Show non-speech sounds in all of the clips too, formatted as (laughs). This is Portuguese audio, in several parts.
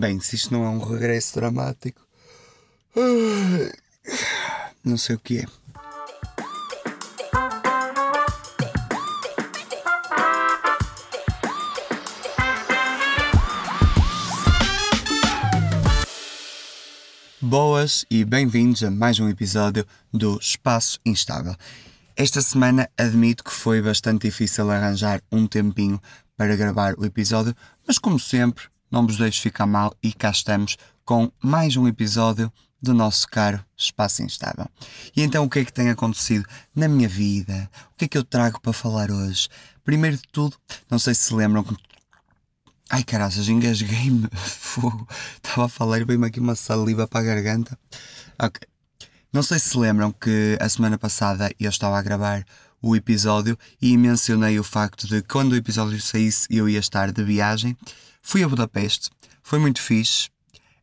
Bem, se isto não é um regresso dramático, não sei o que é. Boas e bem-vindos a mais um episódio do Espaço Instável. Esta semana admito que foi bastante difícil arranjar um tempinho para gravar o episódio, mas como sempre, não vos deixo ficar mal e cá estamos com mais um episódio do nosso caro Espaço Instável. E então o que é que tem acontecido na minha vida? O que é que eu trago para falar hoje? Primeiro de tudo, não sei se se lembram que. Ai caraças, engasguei-me. (laughs) Estava a falar e veio-me aqui uma saliva para a garganta. Ok. Não sei se se lembram que a semana passada eu estava a gravar o episódio e mencionei o facto de quando o episódio saísse eu ia estar de viagem. Fui a Budapeste, foi muito fixe.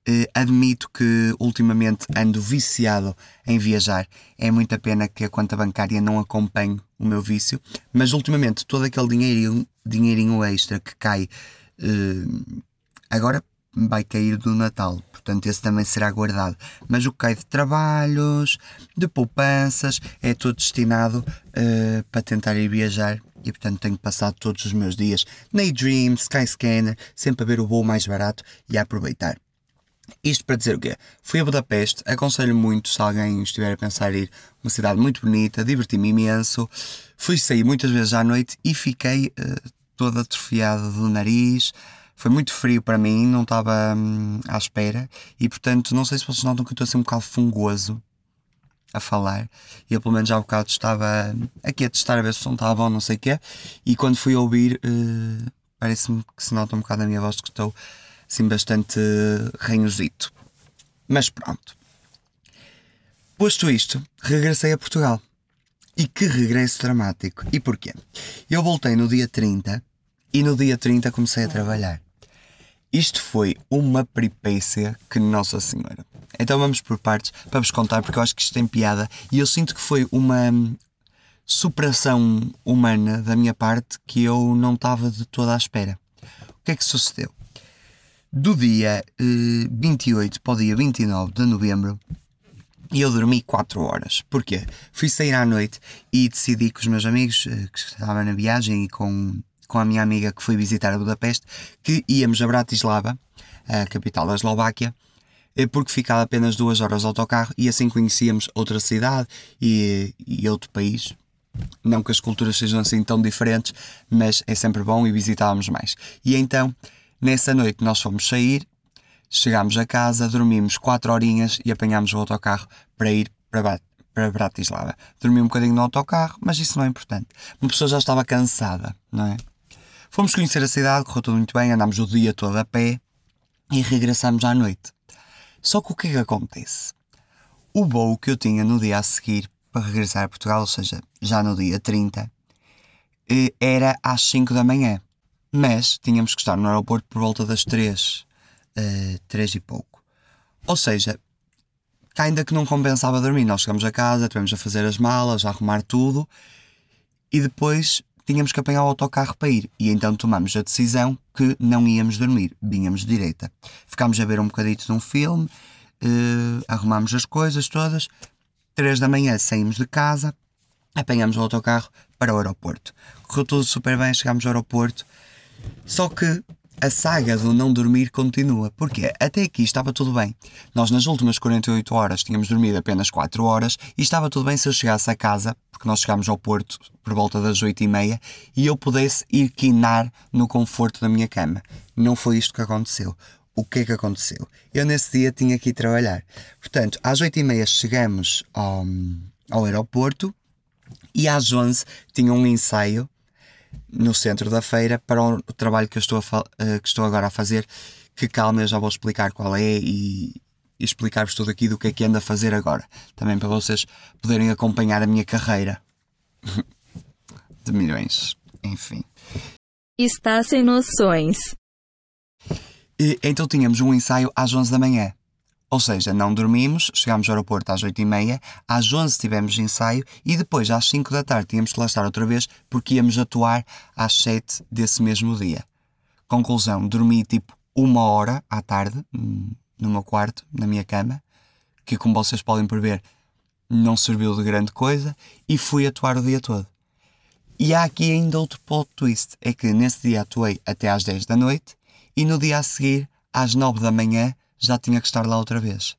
Uh, admito que ultimamente ando viciado em viajar. É muita pena que a conta bancária não acompanhe o meu vício, mas ultimamente todo aquele dinheirinho, dinheirinho extra que cai uh, agora vai cair do Natal, portanto esse também será guardado. Mas o que cai de trabalhos, de poupanças, é todo destinado uh, para tentar ir viajar e portanto tenho passado todos os meus dias na Dream, Skyscanner, sempre a ver o voo mais barato e a aproveitar. Isto para dizer o quê? Fui a Budapeste, aconselho muito se alguém estiver a pensar em ir, uma cidade muito bonita, diverti-me imenso. Fui sair muitas vezes à noite e fiquei uh, todo atrofiado do nariz, foi muito frio para mim, não estava hum, à espera e portanto não sei se vocês notam que eu estou assim um bocado fungoso a falar e eu pelo menos já há um bocado estava aqui a testar a ver se o som estava bom, não sei o quê e quando fui ouvir uh, parece-me que se nota um bocado na minha voz que estou assim bastante ranhosito. Mas pronto. Posto isto, regressei a Portugal. E que regresso dramático. E porquê? Eu voltei no dia 30 e no dia 30 comecei a trabalhar. Isto foi uma peripécia que Nossa Senhora. Então vamos por partes para vos contar, porque eu acho que isto tem piada e eu sinto que foi uma hum, superação humana da minha parte que eu não estava de toda à espera. O que é que sucedeu? Do dia eh, 28 para o dia 29 de novembro, eu dormi 4 horas. Porquê? Fui sair à noite e decidi com os meus amigos eh, que estavam na viagem e com com a minha amiga que foi visitar a Budapeste, que íamos a Bratislava, a capital da Eslováquia, eh, porque ficava apenas duas horas de autocarro e assim conhecíamos outra cidade e, e outro país. Não que as culturas sejam assim tão diferentes, mas é sempre bom e visitávamos mais. E então, nessa noite, nós fomos sair, chegámos a casa, dormimos quatro horinhas e apanhámos o autocarro para ir para, para Bratislava. Dormi um bocadinho no autocarro, mas isso não é importante. Uma pessoa já estava cansada, não é? Fomos conhecer a cidade, correu tudo muito bem, andámos o dia todo a pé e regressamos à noite. Só que o que é que acontece? O voo que eu tinha no dia a seguir para regressar a Portugal, ou seja, já no dia 30, eh, era às 5 da manhã. Mas tínhamos que estar no aeroporto por volta das 3, uh, 3 e pouco. Ou seja, ainda que não compensava dormir. Nós chegamos a casa, tivemos a fazer as malas, a arrumar tudo e depois tínhamos que apanhar o autocarro para ir. E então tomamos a decisão que não íamos dormir, vinhamos de direita. Ficámos a ver um bocadito de um filme, uh, arrumámos as coisas todas. Três da manhã saímos de casa, apanhamos o autocarro para o aeroporto. Correu tudo super bem, chegámos ao aeroporto. Só que a saga do não dormir continua. Porque até aqui estava tudo bem. Nós nas últimas 48 horas tínhamos dormido apenas 4 horas e estava tudo bem se eu chegasse a casa, porque nós chegámos ao Porto por volta das 8 e meia, e eu pudesse ir quinar no conforto da minha cama. Não foi isto que aconteceu. O que é que aconteceu? Eu nesse dia tinha que ir trabalhar. Portanto, às 8 e meia chegamos ao, ao aeroporto e às 11 tinha um ensaio no centro da feira para o trabalho que eu estou, uh, que estou agora a fazer, que calma, eu já vou explicar qual é e, e explicar-vos tudo aqui do que é que ando a fazer agora. Também para vocês poderem acompanhar a minha carreira (laughs) de milhões. Enfim. Está sem noções. E, então tínhamos um ensaio às 11 da manhã. Ou seja, não dormimos, chegámos ao aeroporto às 8h30, às 11 tivemos ensaio e depois às 5 da tarde tínhamos que lá estar outra vez porque íamos atuar às 7 desse mesmo dia. Conclusão, dormi tipo uma hora à tarde, hum, no meu quarto, na minha cama, que como vocês podem prever, não serviu de grande coisa, e fui atuar o dia todo. E há aqui ainda outro plot twist: é que nesse dia atuei até às 10 da noite e no dia a seguir, às 9 da manhã, já tinha que estar lá outra vez.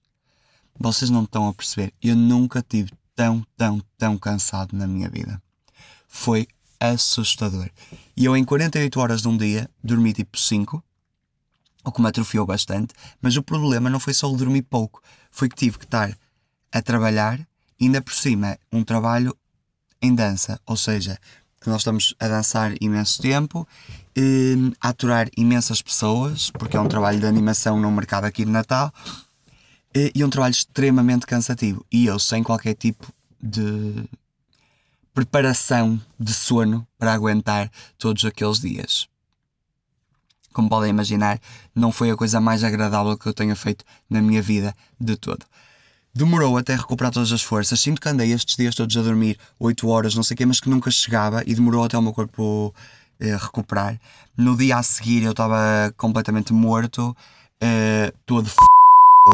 Vocês não estão a perceber, eu nunca tive tão, tão, tão cansado na minha vida. Foi assustador. E eu, em 48 horas de um dia, dormi tipo 5, o que me atrofiou bastante, mas o problema não foi só o dormir pouco, foi que tive que estar a trabalhar, ainda por cima, um trabalho em dança, ou seja, que nós estamos a dançar imenso tempo, eh, a aturar imensas pessoas, porque é um trabalho de animação no mercado aqui de Natal, eh, e um trabalho extremamente cansativo. E eu, sem qualquer tipo de preparação de sono para aguentar todos aqueles dias. Como podem imaginar, não foi a coisa mais agradável que eu tenha feito na minha vida de todo. Demorou até recuperar todas as forças. Sinto que andei estes dias todos a dormir 8 horas, não sei o quê, mas que nunca chegava e demorou até o meu corpo eh, recuperar. No dia a seguir eu estava completamente morto, eh, todo f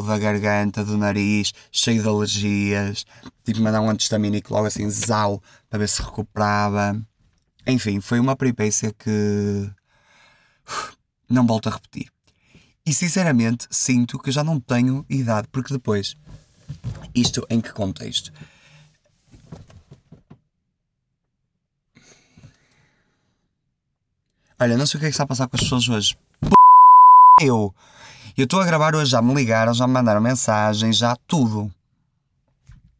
da garganta, do nariz, cheio de alergias. Tive que mandar um antistamínico logo assim, zau, para ver se recuperava. Enfim, foi uma peripécia que (sighs) não volto a repetir. E sinceramente sinto que já não tenho idade, porque depois, isto em que contexto? Olha, não sei o que é que está a passar com as pessoas hoje. Eu. Eu estou a gravar hoje, já me ligaram, já me mandaram mensagem, já tudo.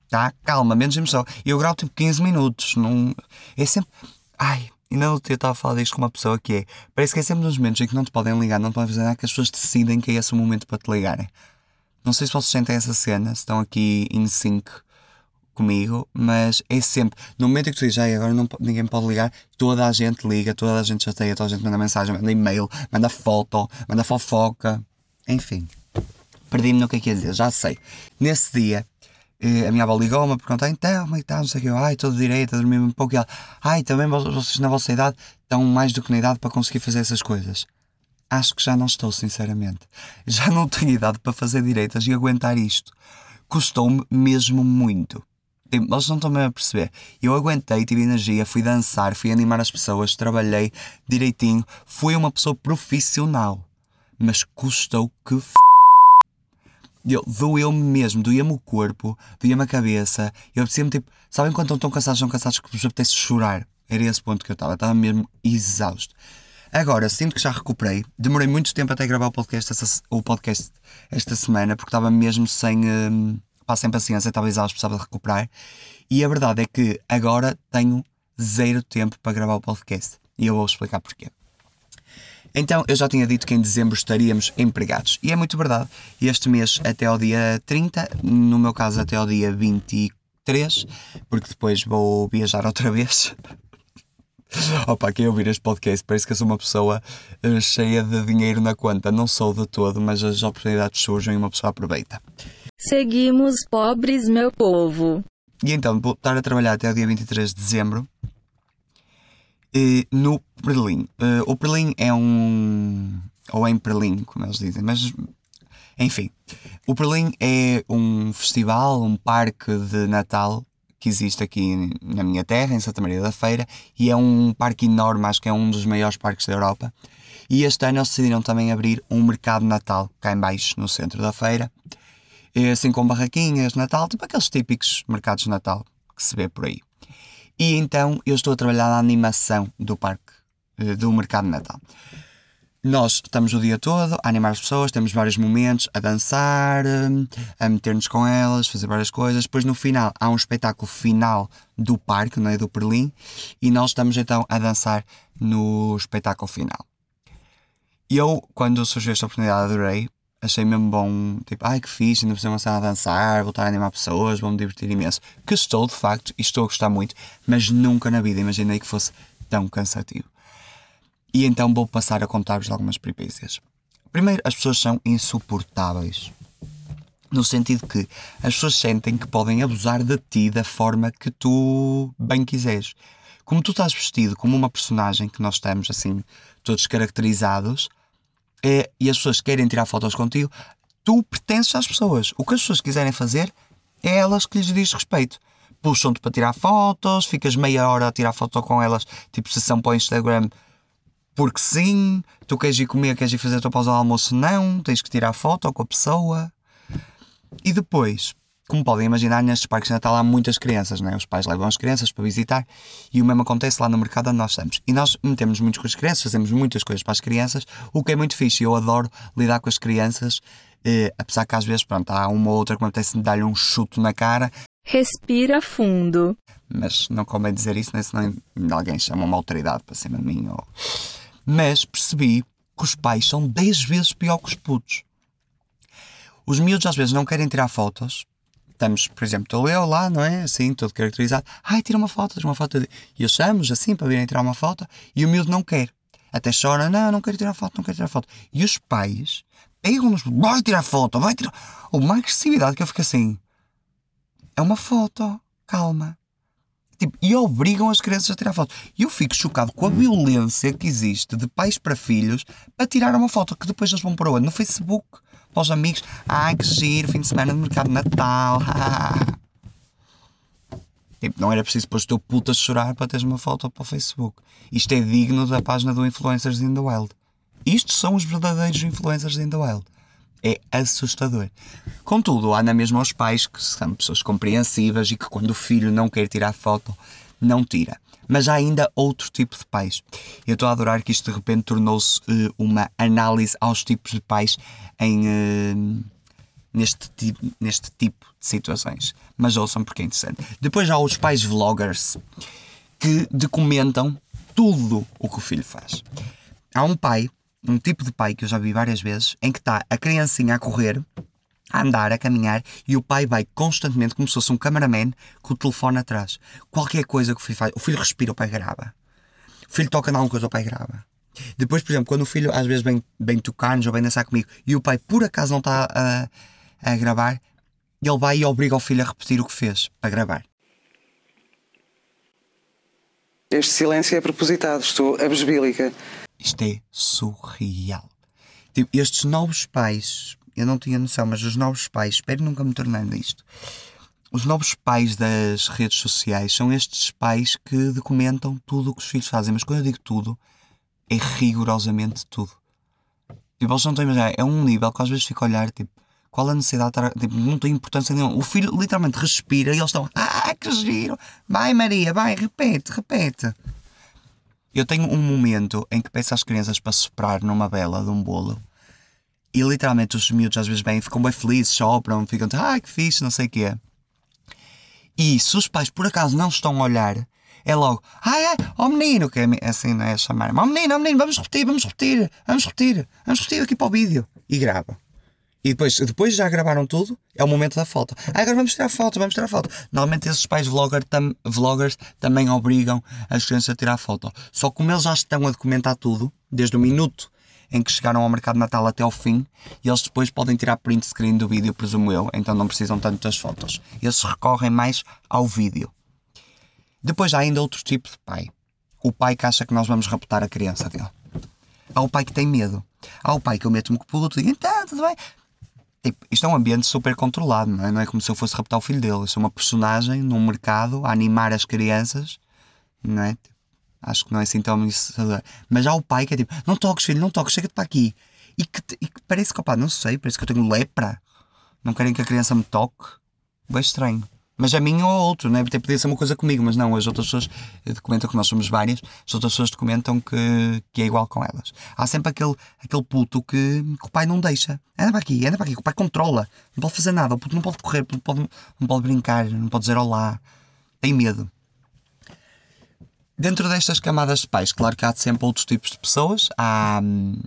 Tá? Calma, menos emoção. Eu gravo tipo 15 minutos. Não... É sempre. Ai, ainda não eu estava a falar disto com uma pessoa que é. Parece que é sempre nos momentos em que não te podem ligar, não te podem fazer nada, que as pessoas decidem que é esse o momento para te ligarem. Não sei se vocês sentem essa cena, se estão aqui em sync comigo, mas é sempre, no momento em que tu dizes, agora não, ninguém pode ligar, toda a gente liga, toda a gente chateia, toda a gente manda mensagem, manda e-mail, manda foto, manda fofoca, enfim. Perdi-me no que é que ia dizer, já sei. Nesse dia, eh, a minha avó ligou-me, perguntou, então, como é que está, não sei o que, ai, todo direito, a dormir um pouco, e ela, ai, também vocês na vossa idade estão mais do que na idade para conseguir fazer essas coisas. Acho que já não estou, sinceramente. Já não tenho idade para fazer direitas e aguentar isto. Custou-me mesmo muito. Tipo, eles não estão mesmo a perceber. Eu aguentei, tive energia, fui dançar, fui animar as pessoas, trabalhei direitinho. Fui uma pessoa profissional. Mas custou que f... Doeu-me mesmo, doía-me o corpo, doía-me a cabeça. Eu apetecia-me tipo, sabem quando estão tão cansados, tão cansados que vos apetece chorar? Era esse ponto que eu estava, estava mesmo exausto. Agora, sinto que já recuperei. Demorei muito tempo até gravar o podcast, essa, o podcast esta semana, porque estava mesmo sem, hum, pá, sem paciência, estava exausto, precisava de recuperar. E a verdade é que agora tenho zero tempo para gravar o podcast. E eu vou explicar porquê. Então, eu já tinha dito que em dezembro estaríamos empregados. E é muito verdade. Este mês até ao dia 30, no meu caso até ao dia 23, porque depois vou viajar (laughs) outra vez. (laughs) Opa, quem ouvir este podcast parece que eu sou uma pessoa uh, cheia de dinheiro na conta. Não sou de todo, mas as oportunidades surgem e uma pessoa aproveita. Seguimos pobres, meu povo. E então, vou estar a trabalhar até o dia 23 de dezembro uh, no Berlim. Uh, o Berlim é um. ou é em Berlim, como eles dizem, mas. Enfim, o Berlim é um festival, um parque de Natal que existe aqui na minha terra, em Santa Maria da Feira, e é um parque enorme, acho que é um dos maiores parques da Europa. E este ano eles decidiram também abrir um mercado Natal, cá em baixo, no centro da feira, assim com barraquinhas de Natal, tipo aqueles típicos mercados de Natal que se vê por aí. E então eu estou a trabalhar na animação do parque, eh, do mercado de Natal. Nós estamos o dia todo a animar as pessoas, temos vários momentos a dançar, hum, a meter-nos com elas, fazer várias coisas. Depois, no final, há um espetáculo final do parque, não é? Do Perlim, e nós estamos então a dançar no espetáculo final. Eu, quando surgiu esta oportunidade, adorei. Achei mesmo bom, tipo, ai que fixe, ainda precisamos a dançar, voltar a animar pessoas, vou-me divertir imenso. Que estou, de facto, e estou a gostar muito, mas nunca na vida imaginei que fosse tão cansativo. E então vou passar a contar-vos algumas peripécias. Primeiro, as pessoas são insuportáveis. No sentido que as pessoas sentem que podem abusar de ti da forma que tu bem quiseres. Como tu estás vestido como uma personagem que nós estamos assim, todos caracterizados, é, e as pessoas querem tirar fotos contigo, tu pertences às pessoas. O que as pessoas quiserem fazer é elas que lhes diz respeito. Puxam-te para tirar fotos, ficas meia hora a tirar foto com elas, tipo sessão para o Instagram, porque sim, tu queres ir comer, queres ir fazer a tua pausa ao almoço, não, tens que tirar foto com a pessoa. E depois, como podem imaginar, nestes parques de Natal há muitas crianças, né? os pais levam as crianças para visitar e o mesmo acontece lá no mercado onde nós estamos. E nós metemos muito com as crianças, fazemos muitas coisas para as crianças, o que é muito fixe. Eu adoro lidar com as crianças, eh, apesar que às vezes pronto, há uma ou outra que me apetece dar-lhe um chute na cara. Respira fundo. Mas não convém dizer isso, né? senão alguém chama uma autoridade para cima de mim. Ou... Mas percebi que os pais são 10 vezes pior que os putos. Os miúdos às vezes não querem tirar fotos estamos, por exemplo, estou eu lá, não é? Assim, todo caracterizado. Ai, tira uma foto, tira uma foto. E eu chamo assim para virem tirar uma foto e o miúdo não quer. Até chora, não, não quero tirar foto, não quero tirar foto. E os pais pegam-nos, vai tirar foto, vai tirar. Uma agressividade que eu fico assim. É uma foto, calma. Tipo, e obrigam as crianças a tirar foto. E eu fico chocado com a violência que existe de pais para filhos para tirar uma foto que depois eles vão para onde? No Facebook para os amigos. Ai, que giro, fim de semana de mercado de Natal. (laughs) tipo, não era preciso pôr o teu puto a chorar para teres uma foto para o Facebook. Isto é digno da página do Influencers in the Wild. Isto são os verdadeiros influencers in the wild. É assustador. Contudo, há na mesma os pais que são pessoas compreensivas e que quando o filho não quer tirar foto, não tira. Mas há ainda outro tipo de pais. Eu estou a adorar que isto de repente tornou-se uh, uma análise aos tipos de pais em, uh, neste, tipo, neste tipo de situações. Mas ouçam porque é interessante. Depois há os pais vloggers que documentam tudo o que o filho faz. Há um pai, um tipo de pai que eu já vi várias vezes, em que está a criancinha a correr a andar, a caminhar, e o pai vai constantemente, como se fosse um cameraman, com o telefone atrás. Qualquer coisa que o filho faz, o filho respira, o pai grava. O filho toca em alguma coisa, o pai grava. Depois, por exemplo, quando o filho às vezes vem, vem tocar-nos ou vem dançar comigo e o pai por acaso não está a, a gravar, ele vai e obriga o filho a repetir o que fez para gravar. Este silêncio é propositado, estou abesbílica. Isto é surreal. Tipo, estes novos pais eu não tinha noção, mas os novos pais, espero nunca me tornar nisto. Os novos pais das redes sociais são estes pais que documentam tudo o que os filhos fazem, mas quando eu digo tudo, é rigorosamente tudo. Tipo, eles não estão a imaginar, é um nível que às vezes fico a olhar, tipo, qual a necessidade de tipo, não tem importância nenhuma. O filho literalmente respira e eles estão, ah, que giro, vai Maria, vai, repete, repete. Eu tenho um momento em que peço às crianças para soprar numa vela de um bolo e literalmente os miúdos às vezes vêm, ficam bem felizes, sopram, ficam, ah, que fixe, não sei o quê. E se os pais por acaso não estão a olhar, é logo, ai, ai, ó oh menino, que é assim, não é chamar, ó oh menino, ó oh menino, vamos repetir, vamos repetir, vamos repetir, vamos repetir aqui para o vídeo. E grava. E depois, depois já gravaram tudo, é o momento da foto. Ah, agora vamos tirar foto, vamos tirar foto. Normalmente esses pais vlogger tam, vloggers também obrigam as crianças a tirar foto. Só como eles já estão a documentar tudo, desde o minuto em que chegaram ao mercado de Natal até ao fim e eles depois podem tirar print screen do vídeo, presumo eu, então não precisam tanto das fotos. Esses recorrem mais ao vídeo. Depois há ainda outro tipo de pai. O pai que acha que nós vamos raptar a criança dele. Há o pai que tem medo. Há o pai que eu meto-me com o puto e então, tudo bem. Tipo, isto é um ambiente super controlado, não é? Não é como se eu fosse raptar o filho dele. Eu sou uma personagem num mercado a animar as crianças, não é? Acho que não é assim tão. Mas há o pai que é tipo: não toques, filho, não toques, chega-te para aqui. E que, e que parece que, opa, não sei, parece que eu tenho lepra. Não querem que a criança me toque. Bem estranho. Mas a mim ou a outro, né? Até podia ser uma coisa comigo, mas não, as outras pessoas documentam que nós somos várias, as outras pessoas documentam que, que é igual com elas. Há sempre aquele, aquele puto que, que o pai não deixa. Anda para aqui, anda para aqui, o pai controla. Não pode fazer nada, o puto não pode correr, não pode, não pode brincar, não pode dizer olá. Tem medo. Dentro destas camadas de pais, claro que há sempre outros tipos de pessoas. Há. Hum,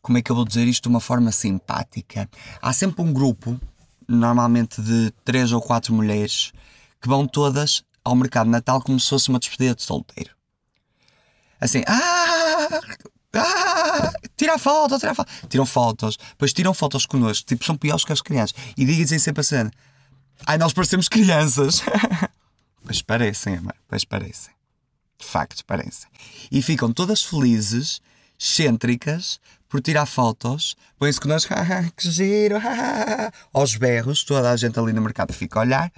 como é que eu vou dizer isto de uma forma simpática? Há sempre um grupo, normalmente de três ou quatro mulheres, que vão todas ao mercado Natal como se fosse uma despedida de solteiro. Assim, ah, ah, tira a foto, tira a foto. Tiram fotos, depois tiram fotos connosco, tipo, são piores que as crianças. E dizem sempre assim: ai, nós parecemos crianças. (laughs) Pois parecem, amor, pois parecem. De facto, parecem. E ficam todas felizes excêntricas por tirar fotos, põem-se connosco, ah, que giro, ah, aos berros, toda a gente ali no mercado fica a olhar.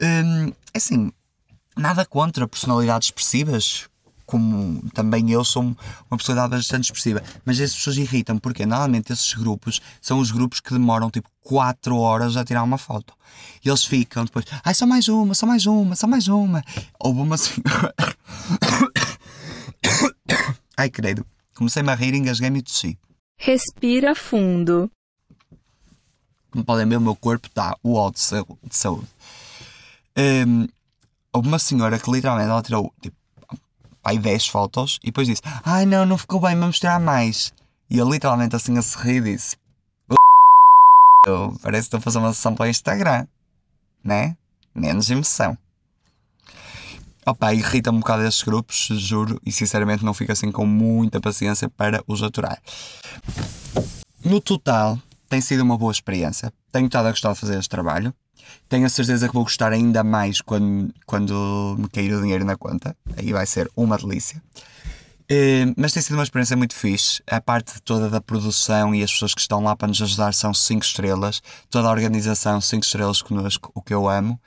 Hum, assim, nada contra personalidades expressivas, como também eu sou uma personalidade bastante expressiva, mas essas pessoas irritam porque normalmente esses grupos são os grupos que demoram tipo 4 horas a tirar uma foto. E eles ficam depois, ai, só mais uma, só mais uma, só mais uma. Houve uma senhora. (coughs) (coughs) ai, credo. Comecei-me a rir, engasguei-me e tossi. Respira fundo. Como podem ver, o meu corpo está uau de de saúde. Hum, houve uma senhora que literalmente ela tirou tipo, aí 10 fotos e depois disse: Ai não, não ficou bem, vamos tirar mais. E eu literalmente assim a sorrir disse: "Eu- Parece que estou a fazer uma sessão para o Instagram, né? Menos emoção. Opa, irrita-me um bocado estes grupos, juro, e sinceramente não fico assim com muita paciência para os aturar. No total, tem sido uma boa experiência. Tenho estado a gostar de fazer este trabalho. Tenho a certeza que vou gostar ainda mais quando, quando me cair o dinheiro na conta. Aí vai ser uma delícia. Eh, mas tem sido uma experiência muito fixe. A parte toda da produção e as pessoas que estão lá para nos ajudar são 5 estrelas. Toda a organização 5 estrelas connosco, o que eu amo.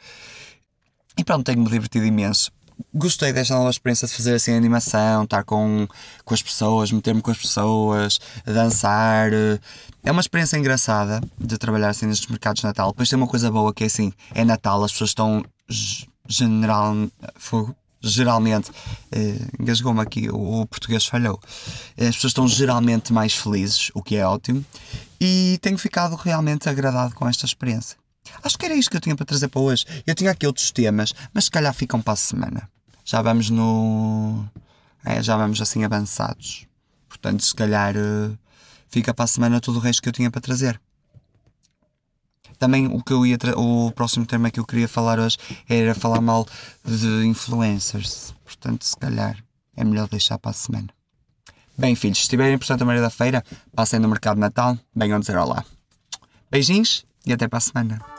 E pronto, tenho-me divertido imenso. Gostei desta nova experiência de fazer assim animação, estar com, com as pessoas, meter-me com as pessoas, dançar. É uma experiência engraçada de trabalhar assim nestes mercados de Natal. Depois tem uma coisa boa que é assim: é Natal, as pessoas estão ge- general, fogo, geralmente. Eh, Engasgou-me aqui, o, o português falhou. As pessoas estão geralmente mais felizes, o que é ótimo. E tenho ficado realmente agradado com esta experiência. Acho que era isto que eu tinha para trazer para hoje. Eu tinha aqui outros temas, mas se calhar ficam para a semana. Já vamos no. é, já vamos assim avançados. Portanto, se calhar eh, fica para a semana todo o resto que eu tinha para trazer. Também o que eu ia o próximo tema que eu queria falar hoje era falar mal de influencers. Portanto, se calhar é melhor deixar para a semana. Bem, filhos, se estiverem por Santa Maria da Feira, passem no mercado Natal, venham dizer olá. Beijinhos e até para a semana.